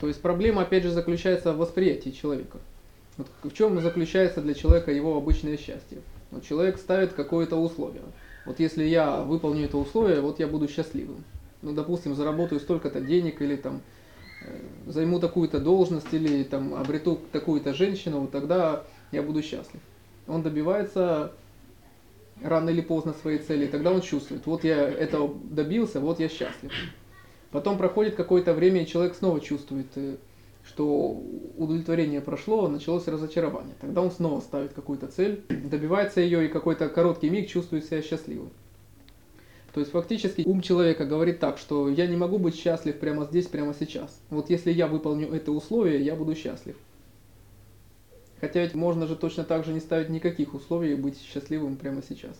То есть проблема опять же заключается в восприятии человека. Вот в чем заключается для человека его обычное счастье? Вот человек ставит какое-то условие. Вот если я выполню это условие, вот я буду счастливым. Ну, допустим, заработаю столько-то денег или там э, займу такую-то должность или там обрету такую-то женщину, вот тогда я буду счастлив. Он добивается рано или поздно своей цели, и тогда он чувствует, вот я этого добился, вот я счастлив. Потом проходит какое-то время, и человек снова чувствует, э, что удовлетворение прошло, началось разочарование. Тогда он снова ставит какую-то цель, добивается ее и какой-то короткий миг чувствует себя счастливым. То есть фактически ум человека говорит так, что я не могу быть счастлив прямо здесь, прямо сейчас. Вот если я выполню это условие, я буду счастлив. Хотя ведь можно же точно так же не ставить никаких условий и быть счастливым прямо сейчас.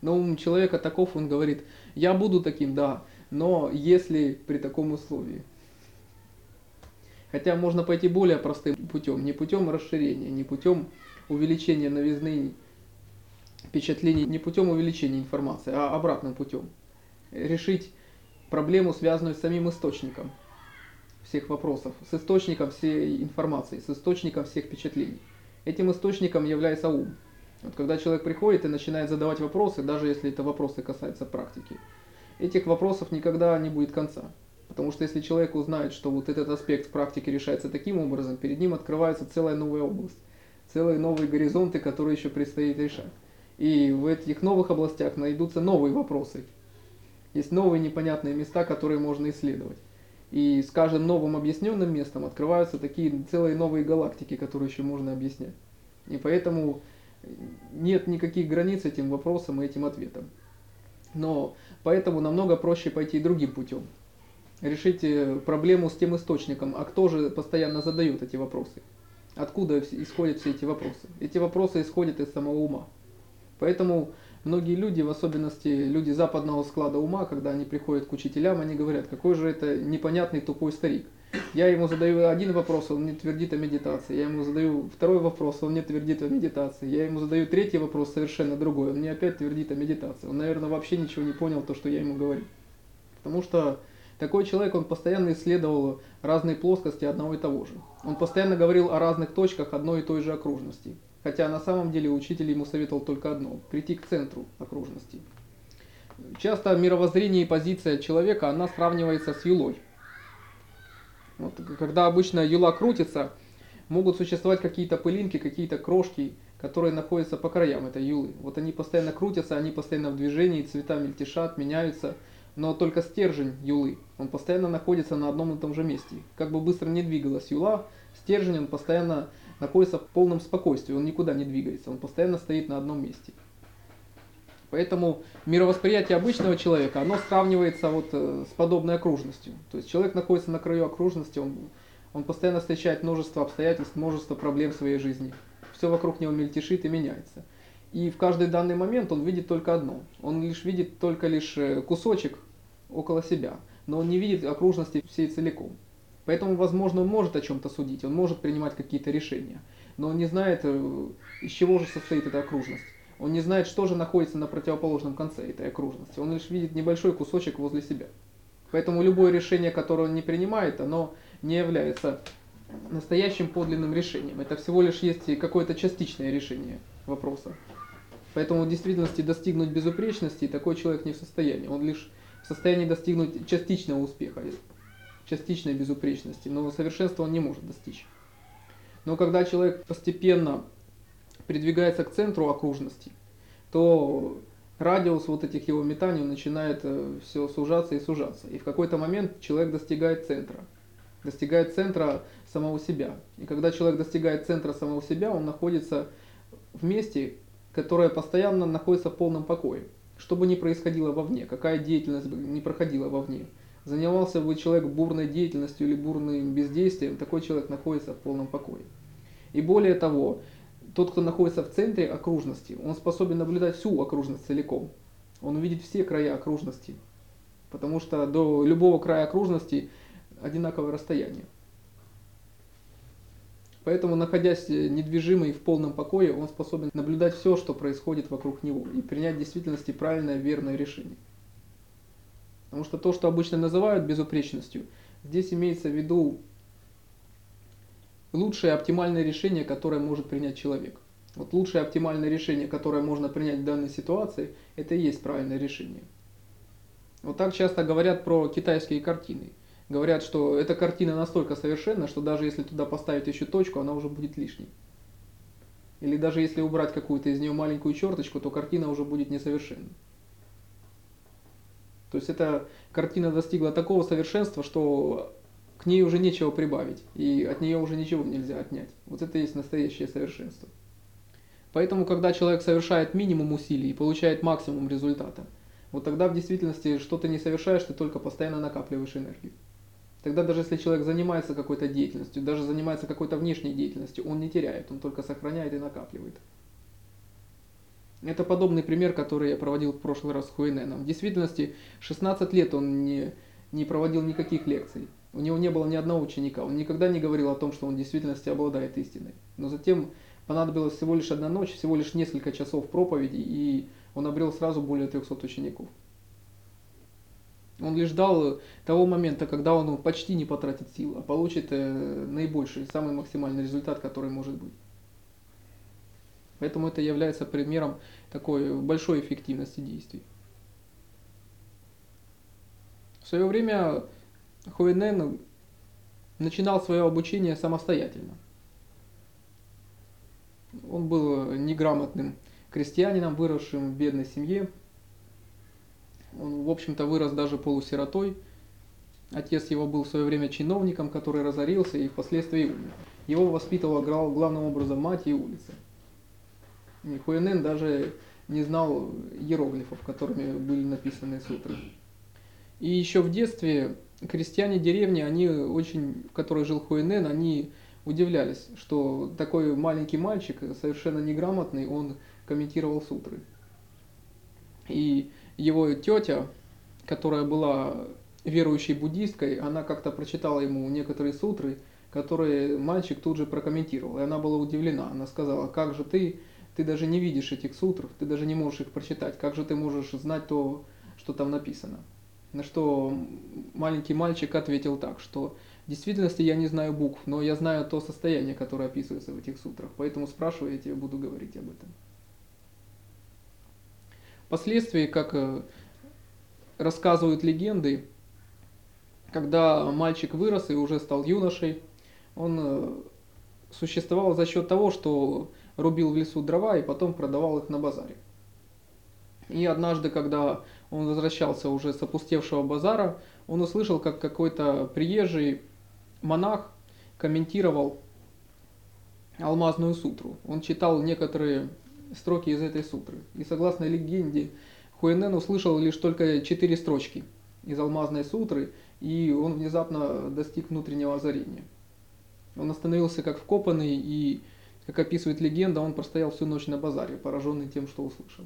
Но ум человека таков, он говорит, я буду таким, да, но если при таком условии. Хотя можно пойти более простым путем, не путем расширения, не путем увеличения новизны впечатлений, не путем увеличения информации, а обратным путем. Решить проблему, связанную с самим источником всех вопросов, с источником всей информации, с источником всех впечатлений. Этим источником является ум. Вот когда человек приходит и начинает задавать вопросы, даже если это вопросы касаются практики, этих вопросов никогда не будет конца. Потому что если человек узнает, что вот этот аспект в практике решается таким образом, перед ним открывается целая новая область, целые новые горизонты, которые еще предстоит решать. И в этих новых областях найдутся новые вопросы. Есть новые непонятные места, которые можно исследовать. И с каждым новым объясненным местом открываются такие целые новые галактики, которые еще можно объяснять. И поэтому нет никаких границ этим вопросам и этим ответам. Но поэтому намного проще пойти другим путем. Решить проблему с тем источником. А кто же постоянно задает эти вопросы? Откуда исходят все эти вопросы? Эти вопросы исходят из самого ума. Поэтому многие люди, в особенности люди западного склада ума, когда они приходят к учителям, они говорят, какой же это непонятный тупой старик. Я ему задаю один вопрос, он мне твердит о медитации. Я ему задаю второй вопрос, он мне твердит о медитации. Я ему задаю третий вопрос, совершенно другой, он мне опять твердит о медитации. Он, наверное, вообще ничего не понял, то, что я ему говорю. Потому что такой человек, он постоянно исследовал разные плоскости одного и того же. Он постоянно говорил о разных точках одной и той же окружности. Хотя на самом деле учитель ему советовал только одно – прийти к центру окружности. Часто мировоззрение и позиция человека, она сравнивается с юлой. Вот, когда обычно юла крутится, могут существовать какие-то пылинки, какие-то крошки, которые находятся по краям этой юлы. Вот они постоянно крутятся, они постоянно в движении, цвета мельтешат, меняются – но только стержень юлы, он постоянно находится на одном и том же месте. Как бы быстро не двигалась юла, стержень он постоянно находится в полном спокойствии, он никуда не двигается, он постоянно стоит на одном месте. Поэтому мировосприятие обычного человека, оно сравнивается вот э, с подобной окружностью. То есть человек находится на краю окружности, он, он постоянно встречает множество обстоятельств, множество проблем в своей жизни. Все вокруг него мельтешит и меняется. И в каждый данный момент он видит только одно. Он лишь видит только лишь э, кусочек около себя, но он не видит окружности всей целиком. Поэтому, возможно, он может о чем-то судить, он может принимать какие-то решения, но он не знает, э, из чего же состоит эта окружность. Он не знает, что же находится на противоположном конце этой окружности. Он лишь видит небольшой кусочек возле себя. Поэтому любое решение, которое он не принимает, оно не является настоящим подлинным решением. Это всего лишь есть какое-то частичное решение вопроса. Поэтому в действительности достигнуть безупречности такой человек не в состоянии. Он лишь в состоянии достигнуть частичного успеха, частичной безупречности, но совершенства он не может достичь. Но когда человек постепенно придвигается к центру окружности, то радиус вот этих его метаний начинает э, все сужаться и сужаться. И в какой-то момент человек достигает центра. Достигает центра самого себя. И когда человек достигает центра самого себя, он находится в месте, которое постоянно находится в полном покое. Что бы ни происходило вовне, какая деятельность бы ни проходила вовне, занимался бы человек бурной деятельностью или бурным бездействием, такой человек находится в полном покое. И более того, тот, кто находится в центре окружности, он способен наблюдать всю окружность целиком. Он увидит все края окружности, потому что до любого края окружности одинаковое расстояние. Поэтому, находясь э, недвижимый в полном покое, он способен наблюдать все, что происходит вокруг него, и принять в действительности правильное, верное решение. Потому что то, что обычно называют безупречностью, Здесь имеется в виду лучшее оптимальное решение, которое может принять человек. Вот лучшее оптимальное решение, которое можно принять в данной ситуации, это и есть правильное решение. Вот так часто говорят про китайские картины. Говорят, что эта картина настолько совершенна, что даже если туда поставить еще точку, она уже будет лишней. Или даже если убрать какую-то из нее маленькую черточку, то картина уже будет несовершенной. То есть эта картина достигла такого совершенства, что к ней уже нечего прибавить, и от нее уже ничего нельзя отнять. Вот это и есть настоящее совершенство. Поэтому, когда человек совершает минимум усилий и получает максимум результата, вот тогда в действительности что ты не совершаешь, ты только постоянно накапливаешь энергию. Тогда даже если человек занимается какой-то деятельностью, даже занимается какой-то внешней деятельностью, он не теряет, он только сохраняет и накапливает. Это подобный пример, который я проводил в прошлый раз с Хуэненом. В действительности 16 лет он не, не проводил никаких лекций. У него не было ни одного ученика. Он никогда не говорил о том, что он в действительности обладает истиной. Но затем понадобилась всего лишь одна ночь, всего лишь несколько часов проповеди, и он обрел сразу более 300 учеников. Он лишь ждал того момента, когда он почти не потратит сил, а получит э, наибольший, самый максимальный результат, который может быть. Поэтому это является примером такой большой эффективности действий. В свое время Хуэнен начинал свое обучение самостоятельно. Он был неграмотным крестьянином, выросшим в бедной семье. Он, в общем-то, вырос даже полусиротой. Отец его был в свое время чиновником, который разорился и впоследствии умер. Его воспитывала главным образом мать и улица. И Хуэнен даже не знал иероглифов, которыми были написаны сутры. И еще в детстве крестьяне деревни, они очень, в которой жил Хуэнен, они удивлялись, что такой маленький мальчик, совершенно неграмотный, он комментировал сутры. И его тетя, которая была верующей буддисткой, она как-то прочитала ему некоторые сутры, которые мальчик тут же прокомментировал. И она была удивлена. Она сказала, как же ты, ты даже не видишь этих сутр, ты даже не можешь их прочитать. Как же ты можешь знать то, что там написано? На что маленький мальчик ответил так, что в действительности я не знаю букв, но я знаю то состояние, которое описывается в этих сутрах. Поэтому спрашиваю, я тебе буду говорить об этом. Впоследствии, как э, рассказывают легенды, когда мальчик вырос и уже стал юношей, он э, существовал за счет того, что рубил в лесу дрова и потом продавал их на базаре. И однажды, когда он возвращался уже с опустевшего базара, он услышал, как какой-то приезжий монах комментировал алмазную сутру. Он читал некоторые строки из этой сутры. И согласно легенде, Хуэнен услышал лишь только четыре строчки из алмазной сутры, и он внезапно достиг внутреннего озарения. Он остановился как вкопанный, и, как описывает легенда, он простоял всю ночь на базаре, пораженный тем, что услышал.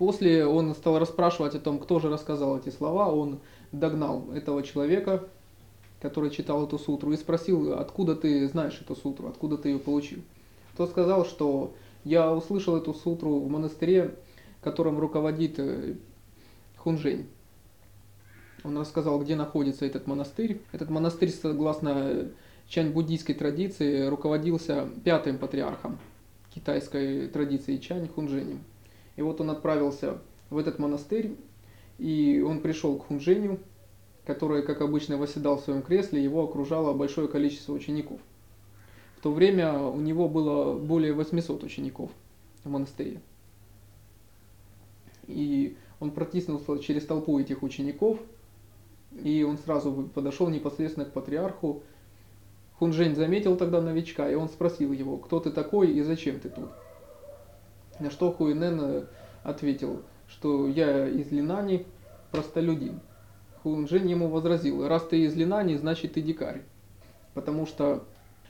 После он стал расспрашивать о том, кто же рассказал эти слова. Он догнал этого человека, который читал эту сутру, и спросил, откуда ты знаешь эту сутру, откуда ты ее получил. Тот сказал, что я услышал эту сутру в монастыре, которым руководит э, Хунжень. Он рассказал, где находится этот монастырь. Этот монастырь, согласно чань-буддийской традиции, руководился пятым патриархом китайской традиции Чань Хунженем. И вот он отправился в этот монастырь, и он пришел к Хунженю, который, как обычно, восседал в своем кресле, его окружало большое количество учеников. В то время у него было более 800 учеников в монастыре. И он протиснулся через толпу этих учеников, и он сразу подошел непосредственно к патриарху. Хунжень заметил тогда новичка, и он спросил его, кто ты такой и зачем ты тут? На что Хуинен э, ответил, что я из Линани, простолюдин. Хунжень ему возразил, раз ты из Линани, значит ты дикарь. Потому что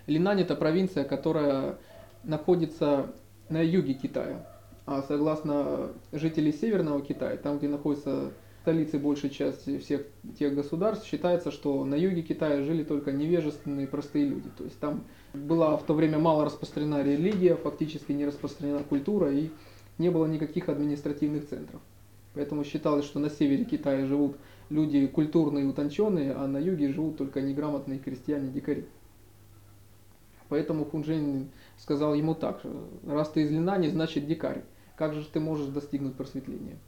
Линань это провинция, которая находится на юге Китая. А согласно жителей Северного Китая, там где находится столицы большей части всех тех государств, считается, что на юге Китая жили только невежественные простые люди. То есть там была в то время мало распространена религия, фактически не распространена культура и не было никаких административных центров. Поэтому считалось, что на севере Китая живут люди культурные и утонченные, а на юге живут только неграмотные крестьяне-дикари. Поэтому Хунжень сказал ему так, раз ты из Линани, значит дикарь, как же ты можешь достигнуть просветления?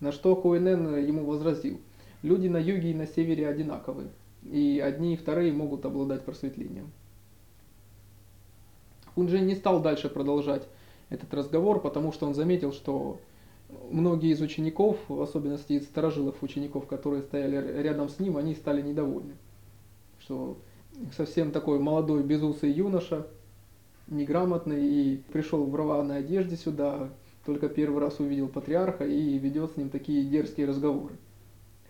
На что Хуэнен ему возразил, люди на юге и на севере одинаковы, и одни и вторые могут обладать просветлением. Хунжень не стал дальше продолжать этот разговор, потому что он заметил, что многие из учеников, в особенности из сторожилов учеников, которые стояли рядом с ним, они стали недовольны. Что совсем такой молодой безусый юноша, неграмотный, и пришел в рваной одежде сюда, только первый раз увидел патриарха и ведет с ним такие дерзкие разговоры.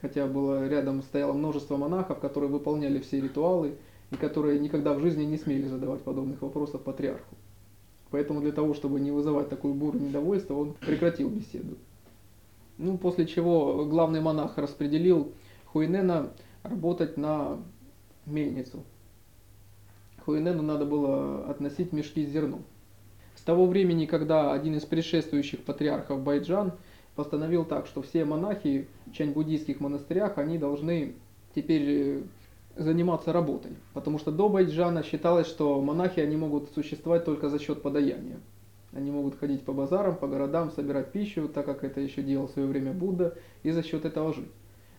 Хотя было рядом стояло множество монахов, которые выполняли все ритуалы и которые никогда в жизни не смели задавать подобных вопросов патриарху. Поэтому для того, чтобы не вызывать такую бурю недовольства, он прекратил беседу. Ну, после чего главный монах распределил Хуинена работать на мельницу. Хуинену надо было относить мешки с зерном. С того времени, когда один из предшествующих патриархов Байджан постановил так, что все монахи в чань-буддийских монастырях, они должны теперь э, заниматься работой. Потому что до Байджана считалось, что монахи они могут существовать только за счет подаяния. Они могут ходить по базарам, по городам, собирать пищу, так как это еще делал в свое время Будда, и за счет этого жить.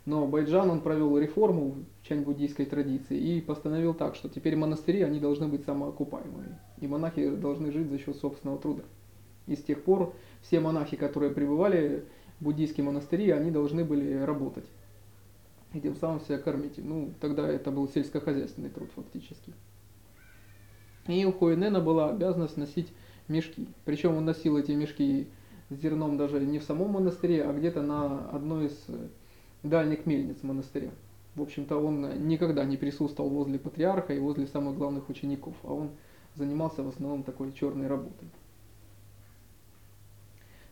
Но Байджан он провел реформу в чань-буддийской традиции и постановил так, что теперь монастыри они должны быть самоокупаемыми, и монахи должны жить за счет собственного труда. И с тех пор все монахи, которые пребывали в буддийские монастыри, они должны были работать и тем самым себя кормить. Ну, тогда это был сельскохозяйственный труд фактически. И у Хуэнена была обязанность носить мешки. Причем он носил эти мешки с зерном даже не в самом монастыре, а где-то на одной из дальних мельниц монастыря. В общем-то, он никогда не присутствовал возле патриарха и возле самых главных учеников, а он занимался в основном такой черной работой.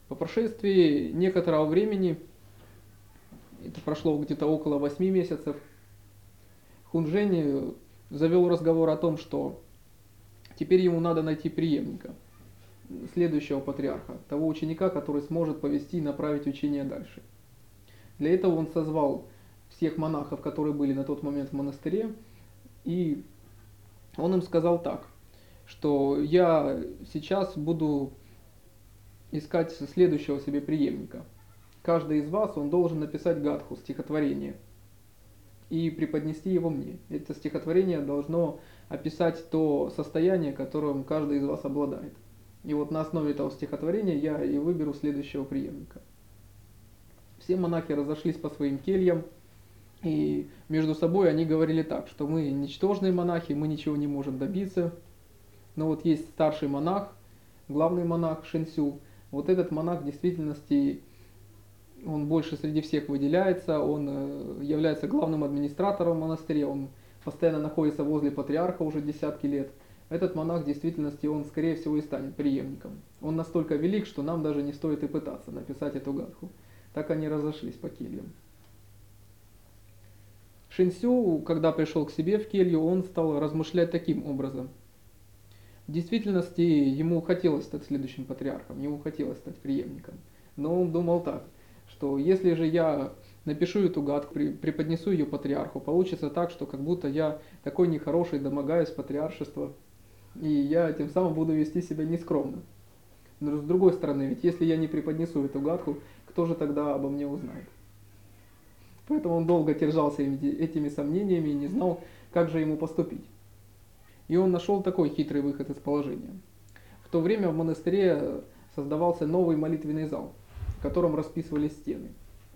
По прошествии некоторого времени это прошло где-то около 8 месяцев, Хунжень завел разговор о том, что теперь ему надо найти преемника, следующего патриарха, того ученика, который сможет повести и направить учение дальше. Для этого он созвал всех монахов, которые были на тот момент в монастыре, и он им сказал так, что я сейчас буду искать следующего себе преемника – каждый из вас, он должен написать гадху, стихотворение, и преподнести его мне. Это стихотворение должно описать то состояние, которым каждый из вас обладает. И вот на основе этого стихотворения я и выберу следующего преемника. Все монахи разошлись по своим кельям, и между собой они говорили так, что мы ничтожные монахи, мы ничего не можем добиться. Но вот есть старший монах, главный монах Шенсю. Вот этот монах в действительности он больше среди всех выделяется, он э, является главным администратором в монастыре, он постоянно находится возле патриарха уже десятки лет. Этот монах в действительности, он скорее всего и станет преемником. Он настолько велик, что нам даже не стоит и пытаться написать эту гадху. Так они разошлись по кельям. Шинсю, когда пришел к себе в келью, он стал размышлять таким образом. В действительности ему хотелось стать следующим патриархом, ему хотелось стать преемником. Но он думал так – что если же я напишу эту гадку, преподнесу ее патриарху, получится так, что как будто я такой нехороший, домогаюсь патриаршества, и я тем самым буду вести себя нескромно. Но с другой стороны, ведь если я не преподнесу эту гадку, кто же тогда обо мне узнает? Поэтому он долго держался этими сомнениями и не знал, как же ему поступить. И он нашел такой хитрый выход из положения. В то время в монастыре создавался новый молитвенный зал – в котором расписывались стены.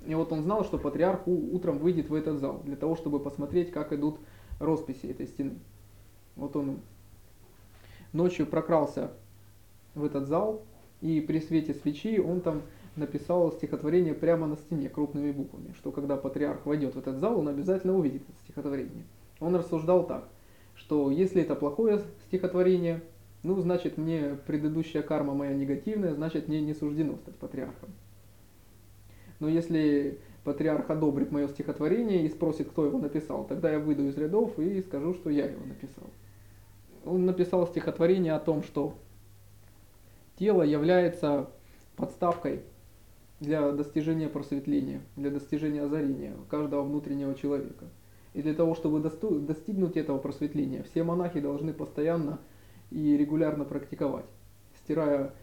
И вот он знал, что патриарх утром выйдет в этот зал для того, чтобы посмотреть, как идут росписи этой стены. Вот он ночью прокрался в этот зал, и при свете свечи он там написал стихотворение прямо на стене крупными буквами, что когда патриарх войдет в этот зал, он обязательно увидит это стихотворение. Он рассуждал так, что если это плохое стихотворение, ну, значит, мне предыдущая карма моя негативная, значит, мне не суждено стать патриархом. Но если патриарх одобрит мое стихотворение и спросит, кто его написал, тогда я выйду из рядов и скажу, что я его написал. Он написал стихотворение о том, что тело является подставкой для достижения просветления, для достижения озарения каждого внутреннего человека. И для того, чтобы достигнуть этого просветления, все монахи должны постоянно и регулярно практиковать, стирая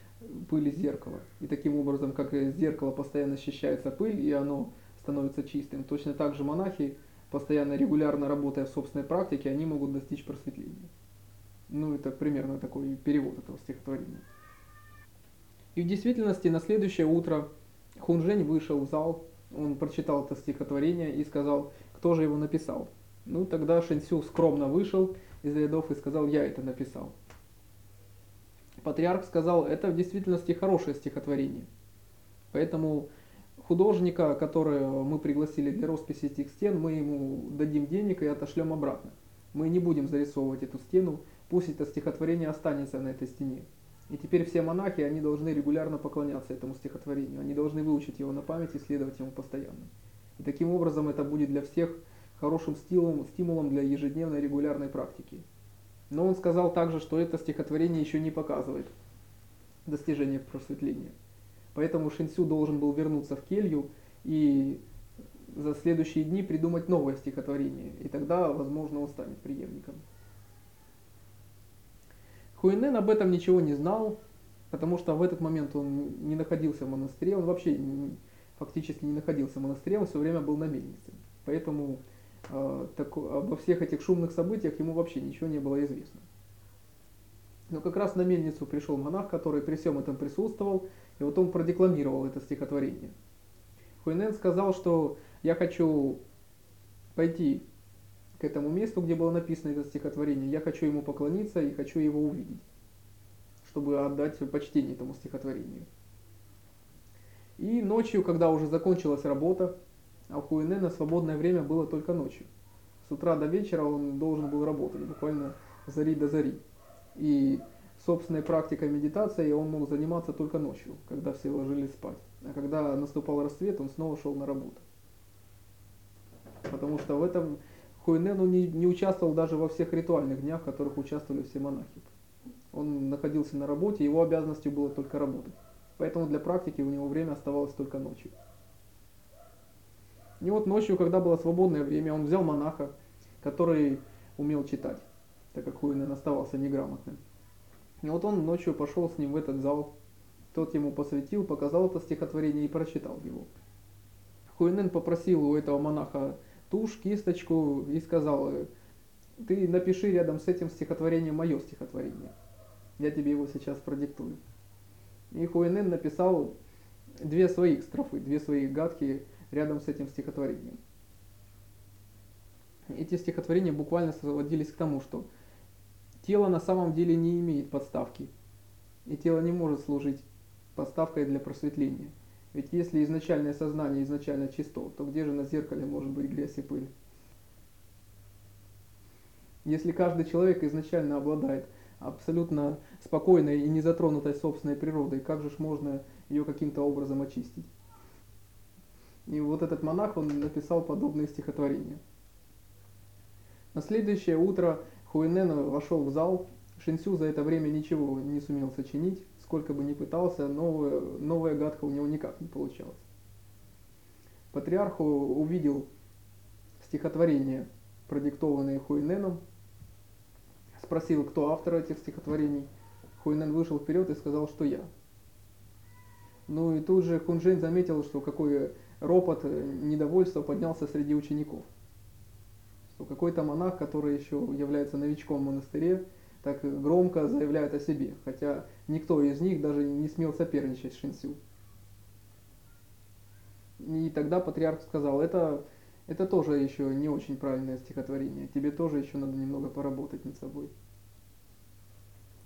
пыль из зеркала. И таким образом, как из зеркала постоянно очищается пыль, и оно становится чистым, точно так же монахи, постоянно регулярно работая в собственной практике, они могут достичь просветления. Ну, это примерно такой перевод этого стихотворения. И в действительности на следующее утро Хунжень вышел в зал, он прочитал это стихотворение и сказал, кто же его написал. Ну, тогда Шэньсю скромно вышел из рядов и сказал, я это написал. Патриарх сказал, это в действительности хорошее стихотворение. Поэтому художника, которого мы пригласили для росписи этих стен, мы ему дадим денег и отошлем обратно. Мы не будем зарисовывать эту стену, пусть это стихотворение останется на этой стене. И теперь все монахи, они должны регулярно поклоняться этому стихотворению, они должны выучить его на память и следовать ему постоянно. И таким образом это будет для всех хорошим стимулом, стимулом для ежедневной регулярной практики. Но он сказал также, что это стихотворение еще не показывает достижение просветления. Поэтому Шинсю должен был вернуться в келью и за следующие дни придумать новое стихотворение, и тогда, возможно, он станет преемником. Хуинен об этом ничего не знал, потому что в этот момент он не находился в монастыре, он вообще фактически не находился в монастыре, он все время был на мельнице. Поэтому э, так, обо всех этих шумных событиях ему вообще ничего не было известно. Но как раз на мельницу пришел монах, который при всем этом присутствовал, и вот он продекламировал это стихотворение. Хуйнен сказал, что я хочу пойти к этому месту, где было написано это стихотворение. Я хочу ему поклониться и хочу его увидеть, чтобы отдать почтение этому стихотворению. И ночью, когда уже закончилась работа, а у Хуинена свободное время было только ночью. С утра до вечера он должен был работать, буквально зари до зари. И собственной практикой медитации он мог заниматься только ночью, когда все ложились спать. А когда наступал рассвет, он снова шел на работу. Потому что в этом Хуйнену не, не участвовал даже во всех ритуальных днях, в которых участвовали все монахи. Он находился на работе, его обязанностью было только работать. Поэтому для практики у него время оставалось только ночью. И вот ночью, когда было свободное время, он взял монаха, который умел читать, так как Хуинен оставался неграмотным. И вот он ночью пошел с ним в этот зал, тот ему посвятил, показал это стихотворение и прочитал его. Хуинен попросил у этого монаха тушь, кисточку и сказал, ты напиши рядом с этим стихотворением мое стихотворение. Я тебе его сейчас продиктую. И Хуэнен написал две своих строфы, две своих гадки рядом с этим стихотворением. Эти стихотворения буквально сводились к тому, что тело на самом деле не имеет подставки, и тело не может служить подставкой для просветления. Ведь если изначальное сознание изначально чисто, то где же на зеркале может быть грязь и пыль? Если каждый человек изначально обладает абсолютно спокойной и не затронутой собственной природой, как же ж можно ее каким-то образом очистить? И вот этот монах, он написал подобные стихотворения. На следующее утро Хуэнен вошел в зал. Шинсю за это время ничего не сумел сочинить сколько бы ни пытался, новая, новая гадка у него никак не получалась. Патриарх увидел стихотворение, продиктованное Хуйненом, спросил, кто автор этих стихотворений. Хуйнен вышел вперед и сказал, что я. Ну и тут же Хунжень заметил, что какой ропот, недовольство поднялся среди учеников. Что какой-то монах, который еще является новичком в монастыре, так громко заявляют о себе, хотя никто из них даже не смел соперничать с Шинсю. И тогда патриарх сказал, это, это тоже еще не очень правильное стихотворение, тебе тоже еще надо немного поработать над собой.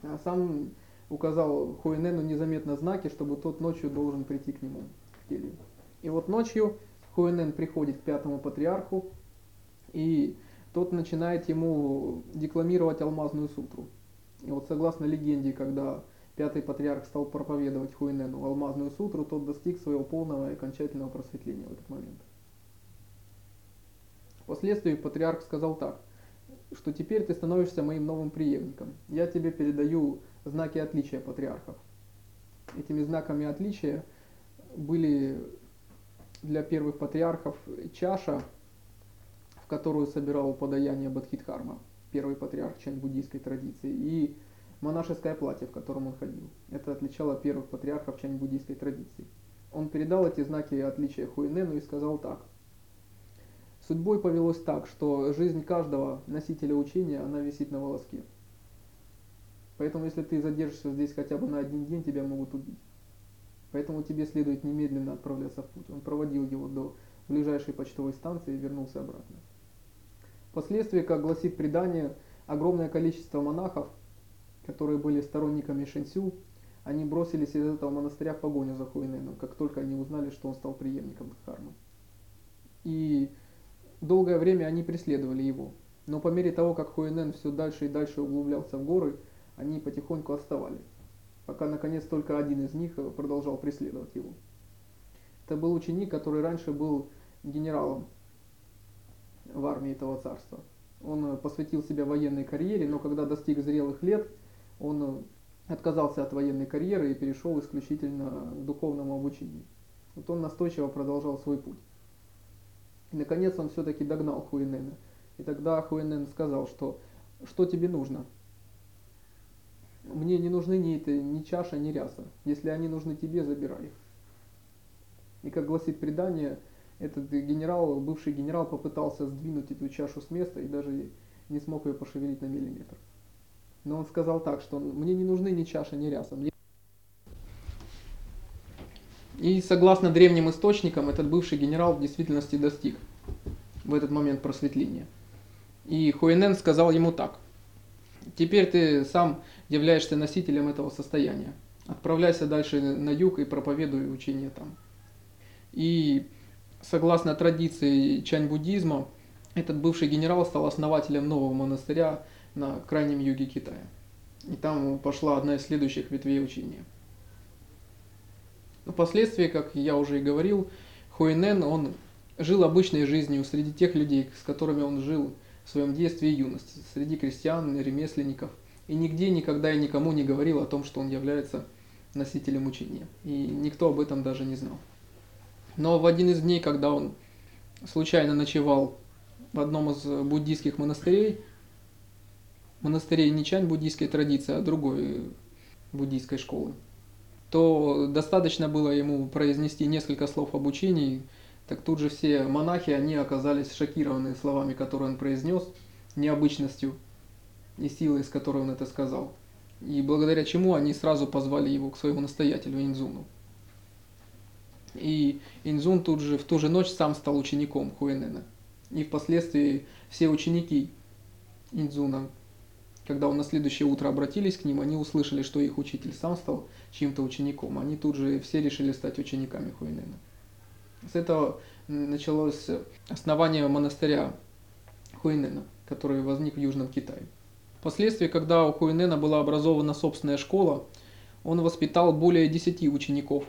А сам указал Хуэнену незаметно знаки, чтобы тот ночью должен прийти к нему в келью. И вот ночью Хуэнен приходит к пятому патриарху, и тот начинает ему декламировать алмазную сутру. И вот согласно легенде, когда пятый патриарх стал проповедовать Хуинену алмазную сутру, тот достиг своего полного и окончательного просветления в этот момент. Впоследствии патриарх сказал так, что теперь ты становишься моим новым преемником. Я тебе передаю знаки отличия патриархов. Этими знаками отличия были для первых патриархов чаша, в которую собирал подаяние Бадхидхарма, первый патриарх чань буддийской традиции, и монашеское платье, в котором он ходил. Это отличало первых патриархов чань буддийской традиции. Он передал эти знаки отличия Хуинену и сказал так. Судьбой повелось так, что жизнь каждого носителя учения, она висит на волоске. Поэтому если ты задержишься здесь хотя бы на один день, тебя могут убить. Поэтому тебе следует немедленно отправляться в путь. Он проводил его до ближайшей почтовой станции и вернулся обратно. Впоследствии, как гласит предание, огромное количество монахов, которые были сторонниками Шэньсю, они бросились из этого монастыря в погоню за Хуиненом, как только они узнали, что он стал преемником Дхармы. И долгое время они преследовали его. Но по мере того, как Хуинен все дальше и дальше углублялся в горы, они потихоньку отставали, пока наконец только один из них продолжал преследовать его. Это был ученик, который раньше был генералом в армии этого царства. Он посвятил себя военной карьере, но когда достиг зрелых лет, он отказался от военной карьеры и перешел исключительно к духовному обучению. Вот он настойчиво продолжал свой путь. И наконец он все-таки догнал Хуинена. И тогда Хуинен сказал, что что тебе нужно? Мне не нужны ни, это, ни чаша, ни ряса. Если они нужны тебе, забирай их. И как гласит предание, этот генерал, бывший генерал попытался сдвинуть эту чашу с места и даже не смог ее пошевелить на миллиметр. Но он сказал так, что мне не нужны ни чаша, ни ряса. Мне... И согласно древним источникам, этот бывший генерал в действительности достиг в этот момент просветления. И Хуэнен сказал ему так. Теперь ты сам являешься носителем этого состояния. Отправляйся дальше на юг и проповедуй учение там. И согласно традиции чань-буддизма, этот бывший генерал стал основателем нового монастыря на крайнем юге Китая. И там пошла одна из следующих ветвей учения. Впоследствии, как я уже и говорил, Хуэнен, он жил обычной жизнью среди тех людей, с которыми он жил в своем детстве и юности, среди крестьян, ремесленников. И нигде никогда и никому не говорил о том, что он является носителем учения. И никто об этом даже не знал. Но в один из дней, когда он случайно ночевал в одном из буддийских монастырей, монастырей не чань буддийской традиции, а другой буддийской школы, то достаточно было ему произнести несколько слов об учении, так тут же все монахи, они оказались шокированы словами, которые он произнес, необычностью и силой, с которой он это сказал. И благодаря чему они сразу позвали его к своему настоятелю Инзуну. И Инзун тут же в ту же ночь сам стал учеником Хуэнена. И впоследствии все ученики Инзуна, когда он на следующее утро обратились к ним, они услышали, что их учитель сам стал чьим-то учеником. Они тут же все решили стать учениками Хуэнена. С этого началось основание монастыря Хуинена, который возник в Южном Китае. Впоследствии, когда у Хуинена была образована собственная школа, он воспитал более десяти учеников,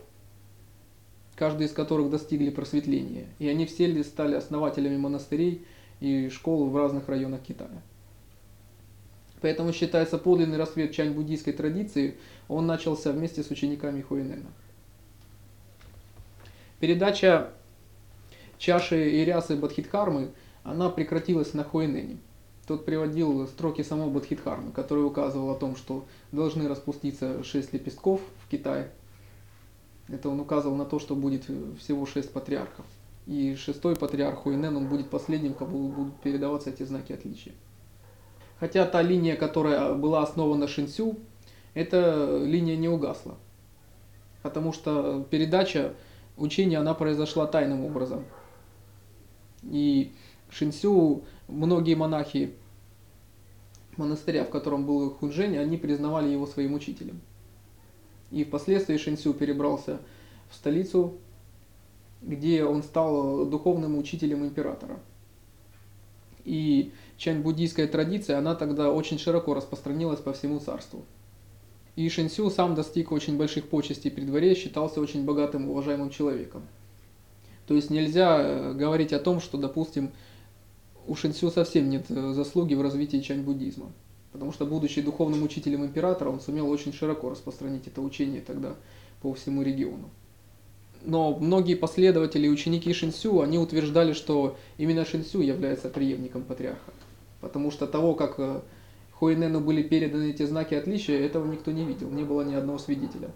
каждый из которых достигли просветления, и они все стали основателями монастырей и школ в разных районах Китая. Поэтому считается подлинный рассвет чань-буддийской традиции, он начался вместе с учениками Хуинена. Передача чаши и рясы Бадхидхармы, она прекратилась на Хуэнене. Тот приводил строки самого Бадхидхармы, который указывал о том, что должны распуститься шесть лепестков в Китае. Это он указывал на то, что будет всего шесть патриархов. И шестой патриарх Хуэнен, он будет последним, кому будут передаваться эти знаки отличия. Хотя та линия, которая была основана Шинсю, эта линия не угасла. Потому что передача учения, она произошла тайным образом. И Шинсю, многие монахи монастыря, в котором был Хунжень, они признавали его своим учителем. И впоследствии Шинсю перебрался в столицу, где он стал духовным учителем императора. И чань-буддийская традиция, она тогда очень широко распространилась по всему царству. И Шинсю сам достиг очень больших почестей при дворе, считался очень богатым уважаемым человеком. То есть нельзя э, говорить о том, что, допустим, у Шинсю совсем нет э, заслуги в развитии чань-буддизма. Потому что, будучи духовным учителем императора, он сумел очень широко распространить это учение тогда по всему региону. Но многие последователи и ученики Шинсю, они утверждали, что именно Шинсю является преемником патриарха. Потому что того, как э, Хуэнену были переданы эти знаки отличия, этого никто не видел, не было ни одного свидетеля.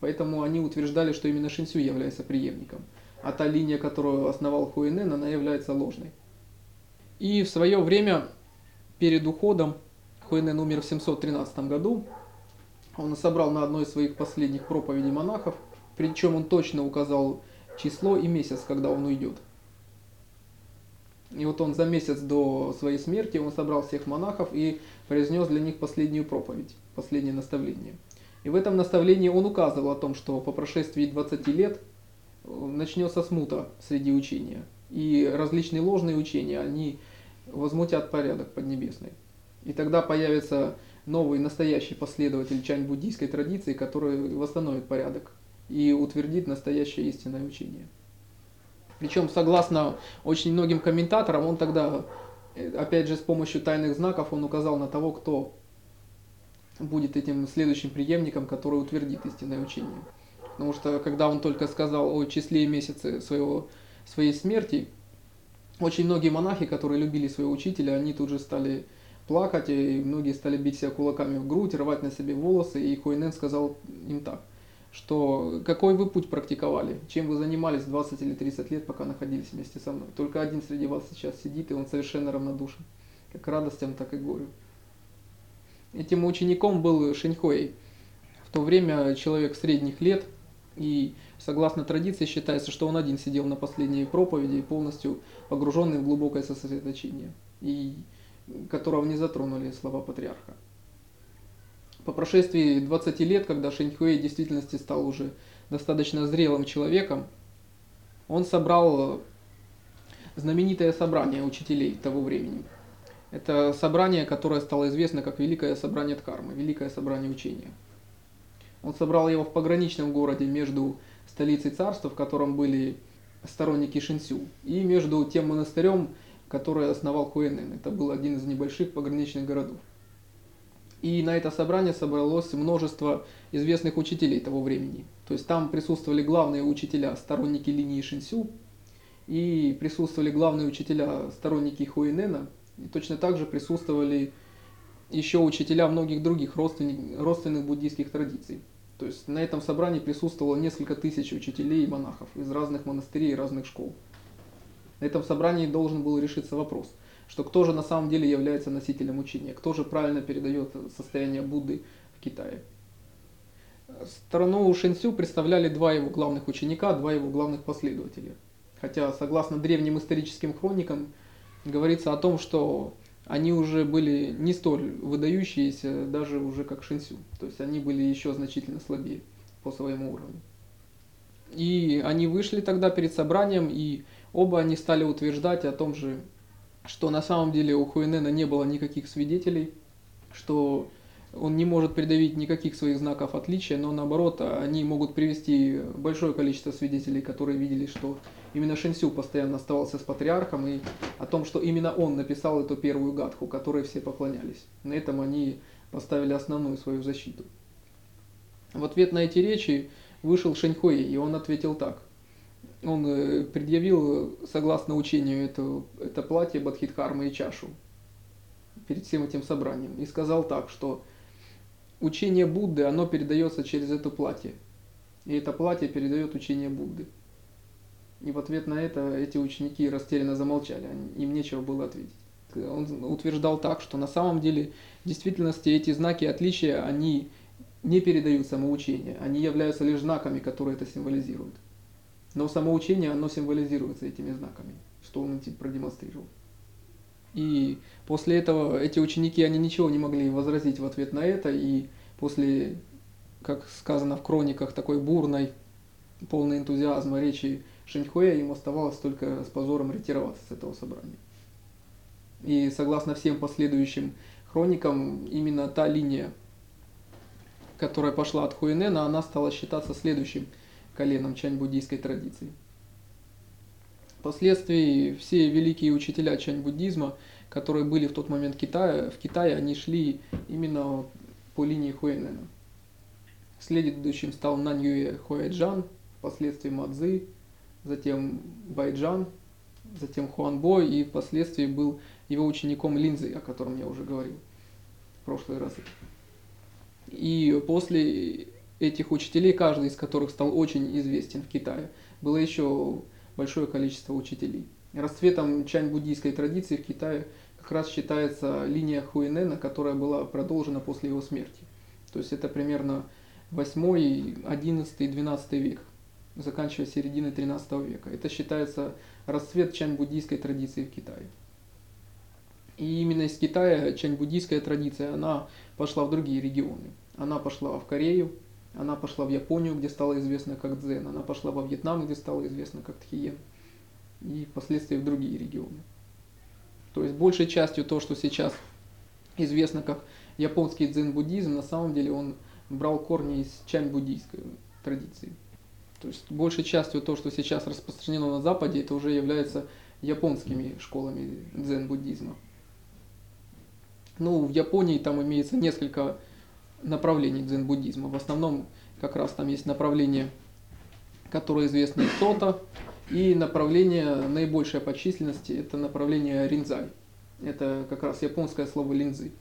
Поэтому они утверждали, что именно Шинсю является преемником. А та линия, которую основал Хуэнен, она является ложной. И в свое время, перед уходом, Хуэнен умер в 713 году, он собрал на одной из своих последних проповедей монахов – причем он точно указал число и месяц, когда он уйдет. И вот он за месяц до своей смерти он собрал всех монахов и произнес для них последнюю проповедь, последнее наставление. И в этом наставлении он указывал о том, что по прошествии 20 лет э, начнется смута среди учения. И различные ложные учения, они возмутят порядок поднебесный. И тогда появится новый настоящий последователь чань-буддийской традиции, который восстановит порядок и утвердит настоящее истинное учение. Причем, согласно очень многим комментаторам, он тогда, э, опять же, с помощью тайных знаков, он указал на того, кто будет этим следующим преемником, который утвердит истинное учение. Потому что, когда он только сказал о числе и месяце своего, своей смерти, очень многие монахи, которые любили своего учителя, они тут же стали плакать, и многие стали бить себя кулаками в грудь, рвать на себе волосы, и Хуйнен сказал им так что какой вы путь практиковали, чем вы занимались 20 или 30 лет, пока находились вместе со мной. Только один среди вас сейчас сидит, и он совершенно равнодушен, как радостям, так и горю. Этим учеником был Шиньхуэй. В то время человек средних лет, и согласно традиции считается, что он один сидел на последней проповеди, полностью погруженный в глубокое сосредоточение, и которого не затронули слова патриарха. По прошествии 20 лет, когда Шэньхуэй в действительности стал уже достаточно зрелым человеком, он собрал знаменитое собрание учителей того времени. Это собрание, которое стало известно как Великое собрание Дхармы, Великое собрание учения. Он собрал его в пограничном городе между столицей царства, в котором были сторонники Шинсю, и между тем монастырем, который основал Хуэнен. Это был один из небольших пограничных городов. И на это собрание собралось множество известных учителей того времени. То есть там присутствовали главные учителя, сторонники линии Шинсю, и присутствовали главные учителя, сторонники Хуинена, и точно так же присутствовали еще учителя многих других родственных, родственных буддийских традиций. То есть на этом собрании присутствовало несколько тысяч учителей и монахов из разных монастырей и разных школ. На этом собрании должен был решиться вопрос – что кто же на самом деле является носителем учения, кто же правильно передает состояние Будды в Китае. Сторону Шэньсю представляли два его главных ученика, два его главных последователя. Хотя, согласно древним историческим хроникам, говорится о том, что они уже были не столь выдающиеся, даже уже как Шэньсю. То есть они были еще значительно слабее по своему уровню. И они вышли тогда перед собранием, и оба они стали утверждать о том же, что на самом деле у Хуэнена не было никаких свидетелей, что он не может придавить никаких своих знаков отличия, но наоборот, они могут привести большое количество свидетелей, которые видели, что именно Шэньсю постоянно оставался с патриархом, и о том, что именно он написал эту первую гадху, которой все поклонялись. На этом они поставили основную свою защиту. В ответ на эти речи вышел Шэньхуэй, и он ответил так – он э, предъявил, согласно учению, это, это платье Бадхидхармы и чашу перед всем этим собранием. И сказал так, что учение Будды, оно передается через это платье. И это платье передает учение Будды. И в ответ на это эти ученики растерянно замолчали, им нечего было ответить. Он утверждал так, что на самом деле в действительности эти знаки отличия, они не передают самоучение, они являются лишь знаками, которые это символизируют. Но самоучение, оно символизируется этими знаками, что он этим продемонстрировал. И после этого эти ученики, они ничего не могли возразить в ответ на это, и после, как сказано в хрониках, такой бурной, полной энтузиазма речи Шиньхуэ, им оставалось только с позором ретироваться с этого собрания. И согласно всем последующим хроникам, именно та линия, которая пошла от Хуэнена, она стала считаться следующим – коленом чань-буддийской традиции. Впоследствии все великие учителя чань-буддизма, которые были в тот момент Китая, в Китае, они шли именно по линии Хуэнена. Следующим стал Наньюэ Хуэджан, впоследствии Мадзы, затем Байджан, затем Хуанбо и впоследствии был его учеником Линзы, о котором я уже говорил в прошлый раз. И после этих учителей, каждый из которых стал очень известен в Китае, было еще большое количество учителей. Расцветом чань-буддийской традиции в Китае как раз считается линия Хуэнена, которая была продолжена после его смерти. То есть это примерно 8, 11, 12 век, заканчивая серединой 13 века. Это считается расцвет чань-буддийской традиции в Китае. И именно из Китая чань-буддийская традиция, она пошла в другие регионы. Она пошла в Корею, она пошла в Японию, где стала известна как дзен, она пошла во Вьетнам, где стала известна как тхиен, и впоследствии в другие регионы. То есть большей частью то, что сейчас известно как японский дзен-буддизм, на самом деле он брал корни из чань-буддийской традиции. То есть большей частью то, что сейчас распространено на Западе, это уже является японскими школами дзен-буддизма. Ну, в Японии там имеется несколько направлений дзен-буддизма. В основном как раз там есть направление, которое известно из Сота, и направление наибольшее по численности – это направление ринзай. Это как раз японское слово линзы.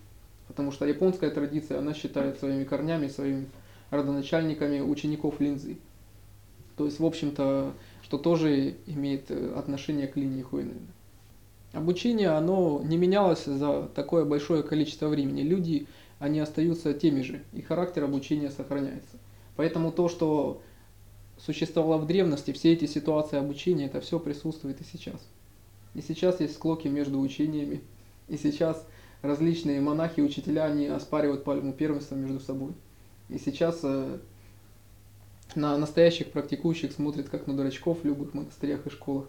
Потому что японская традиция, она считает своими корнями, своими родоначальниками учеников линзы. То есть, в общем-то, что тоже имеет э, отношение к линии Хуэнена. Обучение, оно не менялось за такое большое количество времени. Люди они остаются теми же, и характер обучения сохраняется. Поэтому то, что существовало в древности, все эти ситуации обучения, это все присутствует и сейчас. И сейчас есть склоки между учениями, и сейчас различные монахи учителя, они оспаривают пальму первенства между собой. И сейчас э, на настоящих практикующих смотрят как на дурачков в любых монастырях и школах.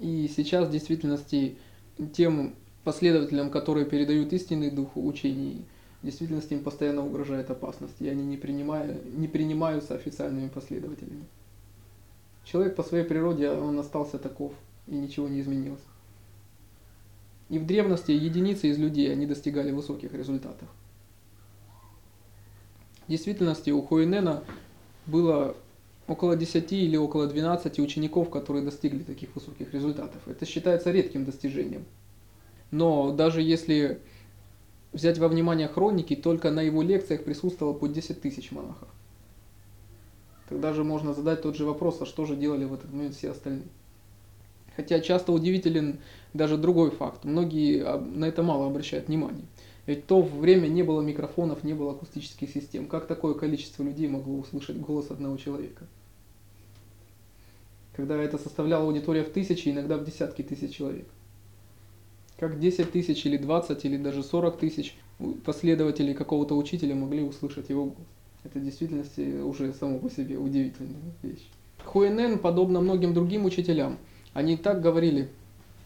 И сейчас в действительности тем последователям, которые передают истинный дух учений, в действительности им постоянно угрожает опасность, и они не, принимая, не принимаются официальными последователями. Человек по своей природе, он остался таков, и ничего не изменилось. И в древности единицы из людей, они достигали высоких результатов. В действительности у Хуинена было около 10 или около 12 учеников, которые достигли таких высоких результатов. Это считается редким достижением. Но даже если взять во внимание хроники, только на его лекциях присутствовало по 10 тысяч монахов. Тогда же можно задать тот же вопрос, а что же делали в этот момент все остальные. Хотя часто удивителен даже другой факт. Многие на это мало обращают внимание. Ведь в то время не было микрофонов, не было акустических систем. Как такое количество людей могло услышать голос одного человека? Когда это составляло аудитория в тысячи, иногда в десятки тысяч человек как 10 тысяч или 20 или даже 40 тысяч последователей какого-то учителя могли услышать его голос. Это в действительности уже само по себе удивительная вещь. Хуэнен, подобно многим другим учителям, они так говорили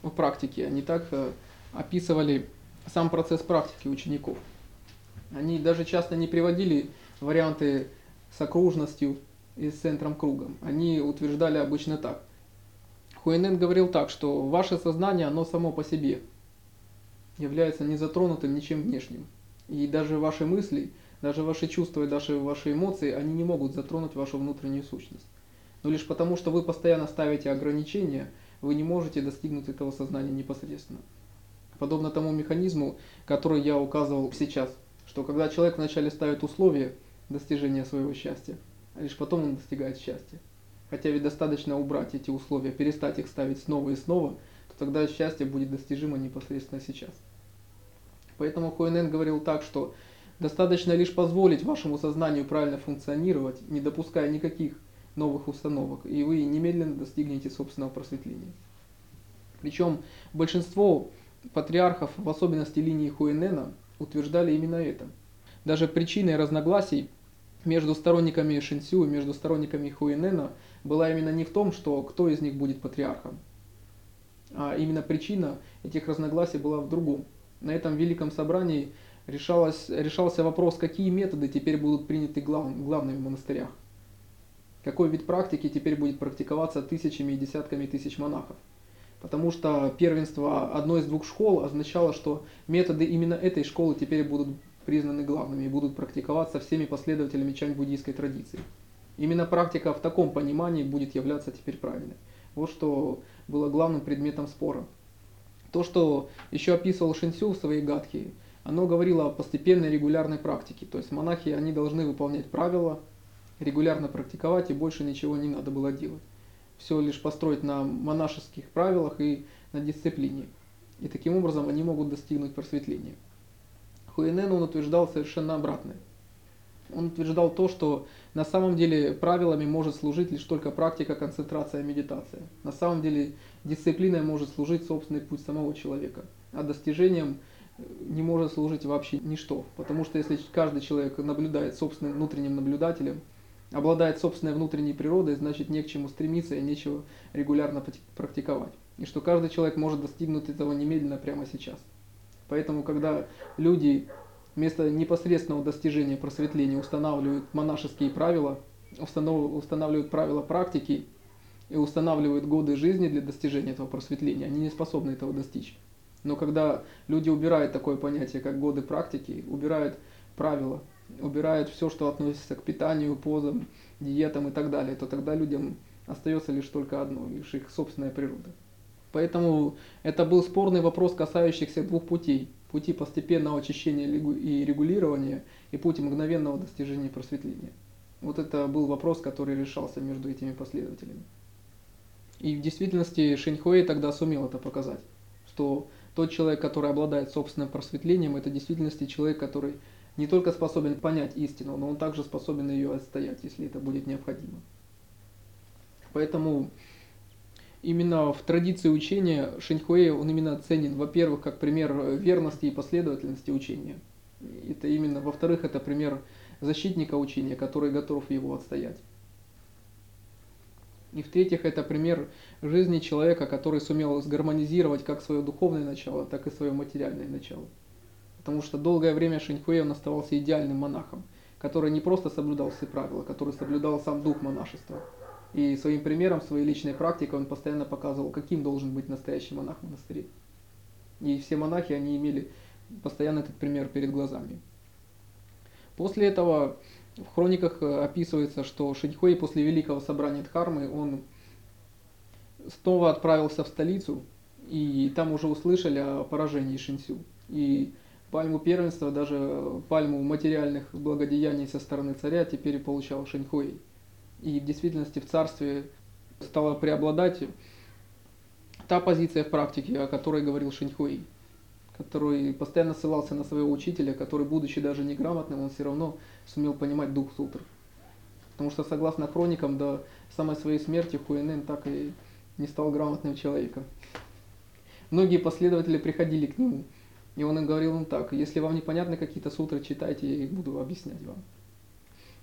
в практике, они так э, описывали сам процесс практики учеников. Они даже часто не приводили варианты с окружностью и с центром кругом. Они утверждали обычно так. Хуэнен говорил так, что ваше сознание, оно само по себе – является незатронутым ничем внешним. И даже ваши мысли, даже ваши чувства и даже ваши эмоции, они не могут затронуть вашу внутреннюю сущность. Но лишь потому, что вы постоянно ставите ограничения, вы не можете достигнуть этого сознания непосредственно. Подобно тому механизму, который я указывал сейчас, что когда человек вначале ставит условия достижения своего счастья, а лишь потом он достигает счастья. Хотя ведь достаточно убрать эти условия, перестать их ставить снова и снова, то тогда счастье будет достижимо непосредственно сейчас. Поэтому Хуэнен говорил так, что достаточно лишь позволить вашему сознанию правильно функционировать, не допуская никаких новых установок, и вы немедленно достигнете собственного просветления. Причем большинство патриархов, в особенности линии Хуэнена, утверждали именно это. Даже причиной разногласий между сторонниками Шинсю и между сторонниками Хуэнена была именно не в том, что кто из них будет патриархом, а именно причина этих разногласий была в другом – на этом великом собрании решалось, решался вопрос, какие методы теперь будут приняты глав, главными в монастырях. Какой вид практики теперь будет практиковаться тысячами и десятками тысяч монахов. Потому что первенство одной из двух школ означало, что методы именно этой школы теперь будут признаны главными и будут практиковаться всеми последователями чань-буддийской традиции. Именно практика в таком понимании будет являться теперь правильной. Вот что было главным предметом спора. То, что еще описывал Шинсю в своей гадхе, оно говорило о постепенной регулярной практике. То есть монахи, они должны выполнять правила, регулярно практиковать, и больше ничего не надо было делать. Все лишь построить на монашеских правилах и на дисциплине. И таким образом они могут достигнуть просветления. Хуэнен он утверждал совершенно обратное. Он утверждал то, что на самом деле правилами может служить лишь только практика, концентрация, медитация. На самом деле дисциплиной может служить собственный путь самого человека, а достижением э, не может служить вообще ничто. Потому что если каждый человек наблюдает собственным внутренним наблюдателем, обладает собственной внутренней природой, значит не к чему стремиться и нечего регулярно практиковать. И что каждый человек может достигнуть этого немедленно прямо сейчас. Поэтому, когда люди вместо непосредственного достижения просветления устанавливают монашеские правила, устанавливают правила практики и устанавливают годы жизни для достижения этого просветления, они не способны этого достичь. Но когда люди убирают такое понятие, как годы практики, убирают правила, убирают все, что относится к питанию, позам, диетам и так далее, то тогда людям остается лишь только одно, лишь их собственная природа. Поэтому это был спорный вопрос, касающийся двух путей. Пути постепенного очищения и регулирования и пути мгновенного достижения просветления. Вот это был вопрос, который решался между этими последователями. И в действительности Шэньхуэй тогда сумел это показать, что тот человек, который обладает собственным просветлением, это в действительности человек, который не только способен понять истину, но он также способен ее отстоять, если это будет необходимо. Поэтому именно в традиции учения Шэньхуэй, он именно ценен, во-первых, как пример верности и последовательности учения. Это именно, во-вторых, это пример защитника учения, который готов его отстоять. И в-третьих, это пример жизни человека, который сумел сгармонизировать как свое духовное начало, так и свое материальное начало. Потому что долгое время Шиньхуэ он оставался идеальным монахом, который не просто соблюдал все правила, который соблюдал сам дух монашества. И своим примером, своей личной практикой он постоянно показывал, каким должен быть настоящий монах в монастыре. И все монахи, они имели постоянно этот пример перед глазами. После этого в хрониках э, описывается, что Шэньхуэй после великого собрания Дхармы, он снова отправился в столицу, и там уже услышали о поражении Шинсю. И пальму первенства, даже пальму материальных благодеяний со стороны царя теперь получал Шэньхуэй. И в действительности в царстве стала преобладать та позиция в практике, о которой говорил Шиньхуэй, который постоянно ссылался на своего учителя, который, будучи даже неграмотным, он все равно сумел понимать дух сутр. Потому что, согласно хроникам, до самой своей смерти Хуэнен так и не стал грамотным человеком. Многие последователи приходили к нему, и он им говорил им так, если вам непонятны какие-то сутры, читайте, я их буду объяснять вам.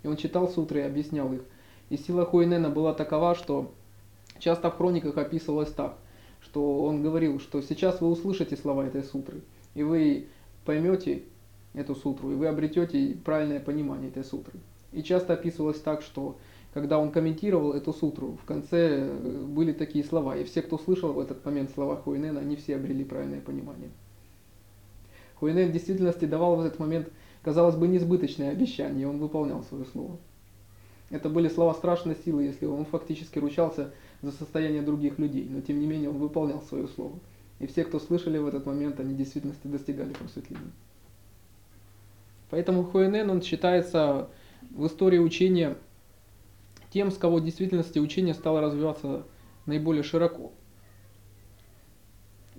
И он читал сутры и объяснял их. И сила Хуэнена была такова, что часто в хрониках описывалось так, что он говорил, что сейчас вы услышите слова этой сутры, и вы поймете эту сутру, и вы обретете правильное понимание этой сутры. И часто описывалось так, что когда он комментировал эту сутру, в конце э, были такие слова, и все, кто слышал в этот момент слова Хуинена, они все обрели правильное понимание. Хуинен в действительности давал в этот момент, казалось бы, несбыточное обещание, и он выполнял свое слово. Это были слова страшной силы, если он фактически ручался за состояние других людей, но тем не менее он выполнял свое слово. И все, кто слышали в этот момент, они в действительности достигали просветления. Поэтому Хуэнен, он считается в истории учения тем, с кого в действительности учение стало развиваться наиболее широко.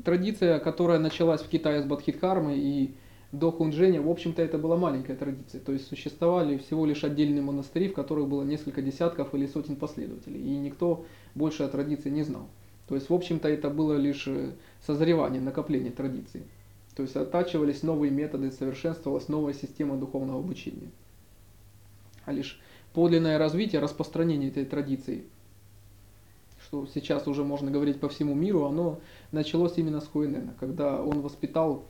Традиция, которая началась в Китае с Бадхидхармой и до Хунджэня, в общем-то, это была маленькая традиция. То есть существовали всего лишь отдельные монастыри, в которых было несколько десятков или сотен последователей. И никто больше о традиции не знал. То есть, в общем-то, это было лишь э, созревание, накопление традиций. То есть оттачивались новые методы, совершенствовалась новая система духовного обучения. А лишь подлинное развитие, распространение этой традиции, что сейчас уже можно говорить по всему миру, оно началось именно с Хуэнена, когда он воспитал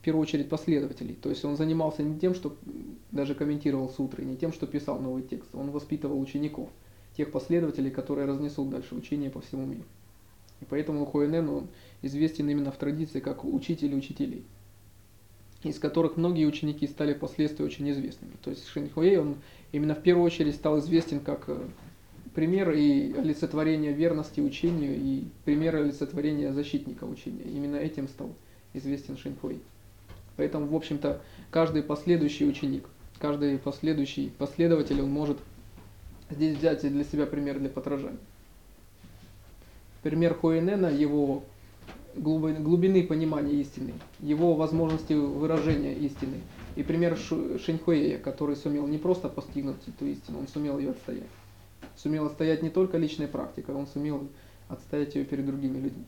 в первую очередь последователей. То есть он занимался не тем, что даже комментировал сутры, не тем, что писал новый текст. Он воспитывал учеников, тех последователей, которые разнесут дальше учение по всему миру. И поэтому Хуэнен, он известен именно в традиции как учитель учителей. из которых многие ученики стали впоследствии очень известными. То есть Шинхуэй, он именно в первую очередь стал известен как э, пример и олицетворение верности учению и пример олицетворения защитника учения. Именно этим стал известен Шинхуэй. Поэтому, в общем-то, каждый последующий ученик, каждый последующий последователь, он может здесь взять для себя пример для подражания. Пример Хуэнена, его глубины понимания истины, его возможности выражения истины. И пример Шинхуэя, который сумел не просто постигнуть эту истину, он сумел ее отстоять. Сумел отстоять не только личной практикой, он сумел отстоять ее перед другими людьми.